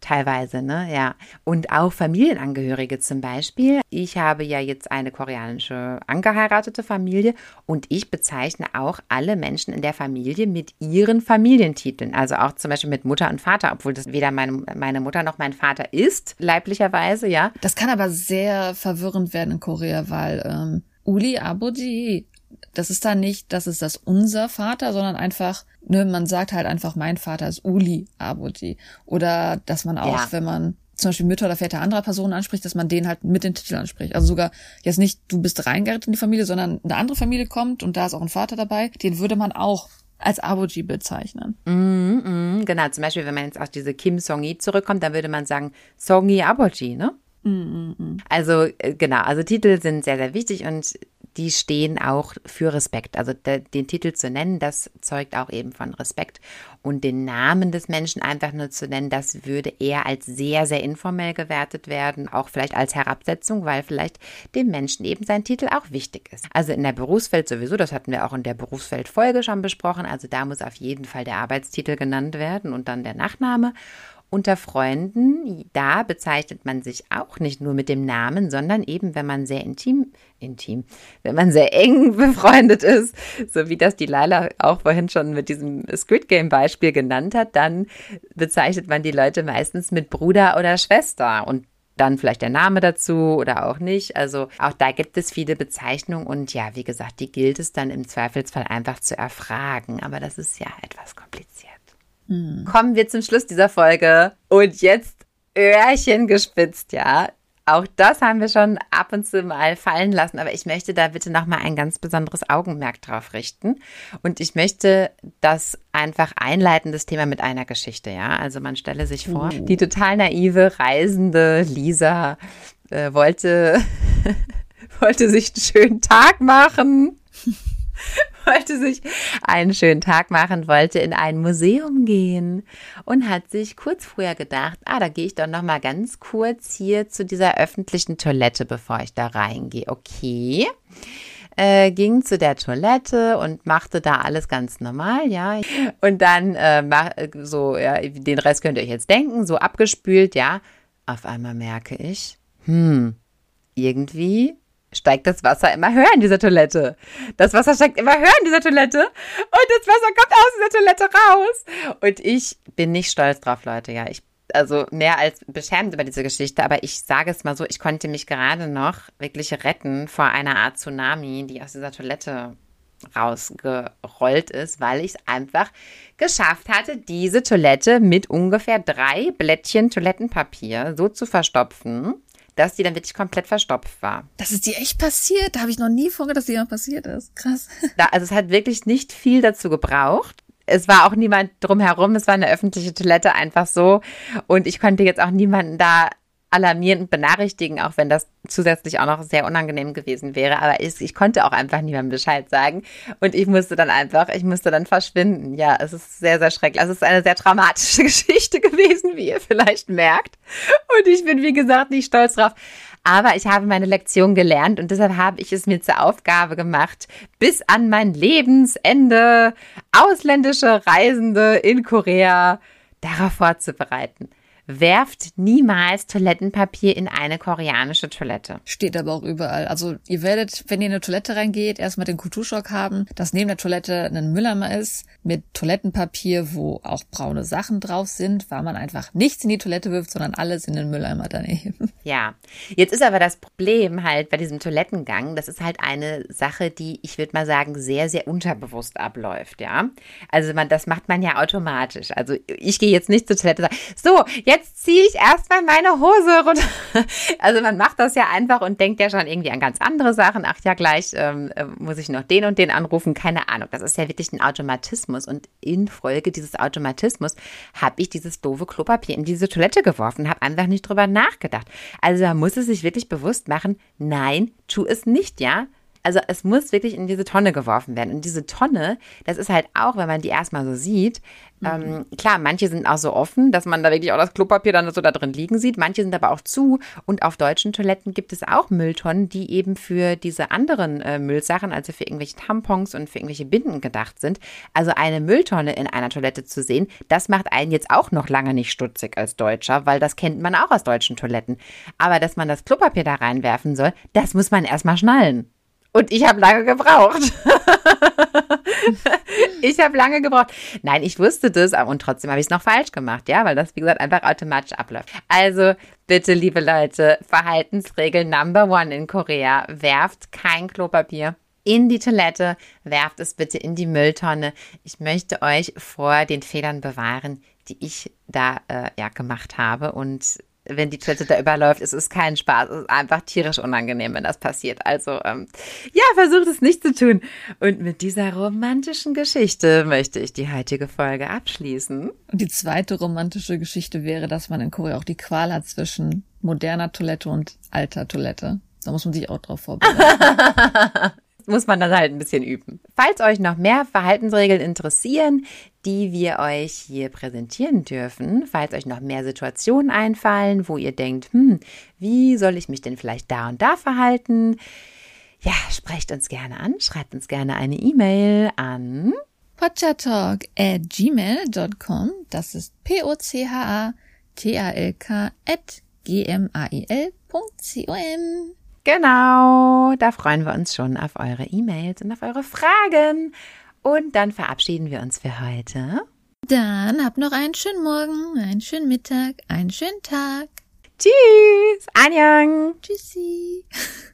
teilweise, ne? Ja. Und auch Familienangehörige zum Beispiel. Ich habe ja jetzt eine koreanische angeheiratete Familie und ich bezeichne auch alle Menschen in der Familie mit ihren Familientiteln. Also auch zum Beispiel mit Mutter und Vater, obwohl das weder meine, meine Mutter noch mein Vater ist, leiblicherweise, ja. Das kann aber sehr verwirrend werden in Korea, weil ähm, Uli Aboji das ist dann nicht, das ist das unser Vater, sondern einfach, ne, man sagt halt einfach, mein Vater ist Uli Abodi. Oder dass man auch, ja. wenn man zum Beispiel Mütter oder Väter anderer Personen anspricht, dass man den halt mit den Titel anspricht. Also sogar jetzt nicht, du bist reingerettet in die Familie, sondern eine andere Familie kommt und da ist auch ein Vater dabei, den würde man auch als Aboji bezeichnen. Mm, mm, genau, zum Beispiel, wenn man jetzt auf diese Kim Songi zurückkommt, dann würde man sagen Songi Aboji, ne? Mm, mm, mm. Also äh, genau, also Titel sind sehr, sehr wichtig und die stehen auch für Respekt. Also de, den Titel zu nennen, das zeugt auch eben von Respekt. Und den Namen des Menschen einfach nur zu nennen, das würde eher als sehr, sehr informell gewertet werden, auch vielleicht als Herabsetzung, weil vielleicht dem Menschen eben sein Titel auch wichtig ist. Also in der Berufswelt sowieso, das hatten wir auch in der Berufsfeldfolge schon besprochen, also da muss auf jeden Fall der Arbeitstitel genannt werden und dann der Nachname. Unter Freunden, da bezeichnet man sich auch nicht nur mit dem Namen, sondern eben, wenn man sehr intim, intim, wenn man sehr eng befreundet ist, so wie das die Laila auch vorhin schon mit diesem Squid Game Beispiel genannt hat, dann bezeichnet man die Leute meistens mit Bruder oder Schwester und dann vielleicht der Name dazu oder auch nicht. Also auch da gibt es viele Bezeichnungen und ja, wie gesagt, die gilt es dann im Zweifelsfall einfach zu erfragen. Aber das ist ja etwas kompliziert. Hm. Kommen wir zum Schluss dieser Folge. Und jetzt Öhrchen gespitzt, ja. Auch das haben wir schon ab und zu mal fallen lassen, aber ich möchte da bitte nochmal ein ganz besonderes Augenmerk drauf richten. Und ich möchte das einfach einleiten, das Thema mit einer Geschichte, ja. Also man stelle sich vor, uh. die total naive, reisende Lisa äh, wollte, wollte sich einen schönen Tag machen wollte sich einen schönen Tag machen, wollte in ein Museum gehen und hat sich kurz vorher gedacht, ah, da gehe ich doch noch mal ganz kurz hier zu dieser öffentlichen Toilette, bevor ich da reingehe. Okay. Äh, ging zu der Toilette und machte da alles ganz normal, ja. Und dann äh, so, ja, den Rest könnt ihr euch jetzt denken, so abgespült, ja. Auf einmal merke ich, hm, irgendwie steigt das Wasser immer höher in dieser Toilette. Das Wasser steigt immer höher in dieser Toilette und das Wasser kommt aus dieser Toilette raus. Und ich bin nicht stolz drauf, Leute. Ja, ich also mehr als beschämt über diese Geschichte, aber ich sage es mal so, ich konnte mich gerade noch wirklich retten vor einer Art Tsunami, die aus dieser Toilette rausgerollt ist, weil ich es einfach geschafft hatte, diese Toilette mit ungefähr drei Blättchen Toilettenpapier so zu verstopfen, dass die dann wirklich komplett verstopft war. Das ist dir echt passiert? Da habe ich noch nie vorgedacht, dass dir noch passiert ist. Krass. Da, also es hat wirklich nicht viel dazu gebraucht. Es war auch niemand drumherum. Es war eine öffentliche Toilette einfach so. Und ich konnte jetzt auch niemanden da alarmierend benachrichtigen, auch wenn das zusätzlich auch noch sehr unangenehm gewesen wäre. Aber ich, ich konnte auch einfach niemandem Bescheid sagen. Und ich musste dann einfach, ich musste dann verschwinden. Ja, es ist sehr, sehr schrecklich. Also es ist eine sehr traumatische Geschichte gewesen, wie ihr vielleicht merkt. Und ich bin, wie gesagt, nicht stolz drauf. Aber ich habe meine Lektion gelernt und deshalb habe ich es mir zur Aufgabe gemacht, bis an mein Lebensende ausländische Reisende in Korea darauf vorzubereiten werft niemals Toilettenpapier in eine koreanische Toilette. Steht aber auch überall. Also ihr werdet, wenn ihr in eine Toilette reingeht, erstmal den Kulturschock haben, dass neben der Toilette ein Mülleimer ist mit Toilettenpapier, wo auch braune Sachen drauf sind, weil man einfach nichts in die Toilette wirft, sondern alles in den Mülleimer daneben. Ja, jetzt ist aber das Problem halt bei diesem Toilettengang, das ist halt eine Sache, die ich würde mal sagen sehr, sehr unterbewusst abläuft, ja. Also man, das macht man ja automatisch. Also ich gehe jetzt nicht zur Toilette so, jetzt jetzt ziehe ich erstmal meine Hose runter. Also man macht das ja einfach und denkt ja schon irgendwie an ganz andere Sachen. Ach ja, gleich ähm, äh, muss ich noch den und den anrufen. Keine Ahnung. Das ist ja wirklich ein Automatismus. Und infolge dieses Automatismus habe ich dieses doofe Klopapier in diese Toilette geworfen, habe einfach nicht drüber nachgedacht. Also da muss es sich wirklich bewusst machen, nein, tu es nicht, ja. Also es muss wirklich in diese Tonne geworfen werden. Und diese Tonne, das ist halt auch, wenn man die erstmal so sieht, Mhm. Ähm, klar, manche sind auch so offen, dass man da wirklich auch das Klopapier dann so da drin liegen sieht. Manche sind aber auch zu. Und auf deutschen Toiletten gibt es auch Mülltonnen, die eben für diese anderen äh, Müllsachen, also für irgendwelche Tampons und für irgendwelche Binden gedacht sind. Also eine Mülltonne in einer Toilette zu sehen, das macht einen jetzt auch noch lange nicht stutzig als Deutscher, weil das kennt man auch aus deutschen Toiletten. Aber dass man das Klopapier da reinwerfen soll, das muss man erstmal schnallen. Und ich habe lange gebraucht. ich habe lange gebraucht. Nein, ich wusste das und trotzdem habe ich es noch falsch gemacht, ja, weil das, wie gesagt, einfach automatisch abläuft. Also bitte, liebe Leute, Verhaltensregel Number One in Korea: werft kein Klopapier in die Toilette, werft es bitte in die Mülltonne. Ich möchte euch vor den Fehlern bewahren, die ich da äh, ja gemacht habe und wenn die Toilette da überläuft, es ist kein Spaß. Es ist einfach tierisch unangenehm, wenn das passiert. Also, ähm, ja, versucht es nicht zu tun. Und mit dieser romantischen Geschichte möchte ich die heutige Folge abschließen. Und die zweite romantische Geschichte wäre, dass man in Korea auch die Qual hat zwischen moderner Toilette und alter Toilette. Da muss man sich auch drauf vorbereiten. muss man dann halt ein bisschen üben. Falls euch noch mehr Verhaltensregeln interessieren, die wir euch hier präsentieren dürfen, falls euch noch mehr Situationen einfallen, wo ihr denkt, hm, wie soll ich mich denn vielleicht da und da verhalten? Ja, sprecht uns gerne an, schreibt uns gerne eine E-Mail an potchatalk at gmail.com. Das ist P-O-C-H-A-T-A-L-K at g-m-a-i-l.com. Genau, da freuen wir uns schon auf eure E-Mails und auf eure Fragen. Und dann verabschieden wir uns für heute. Dann habt noch einen schönen Morgen, einen schönen Mittag, einen schönen Tag. Tschüss, Anjang. Tschüssi.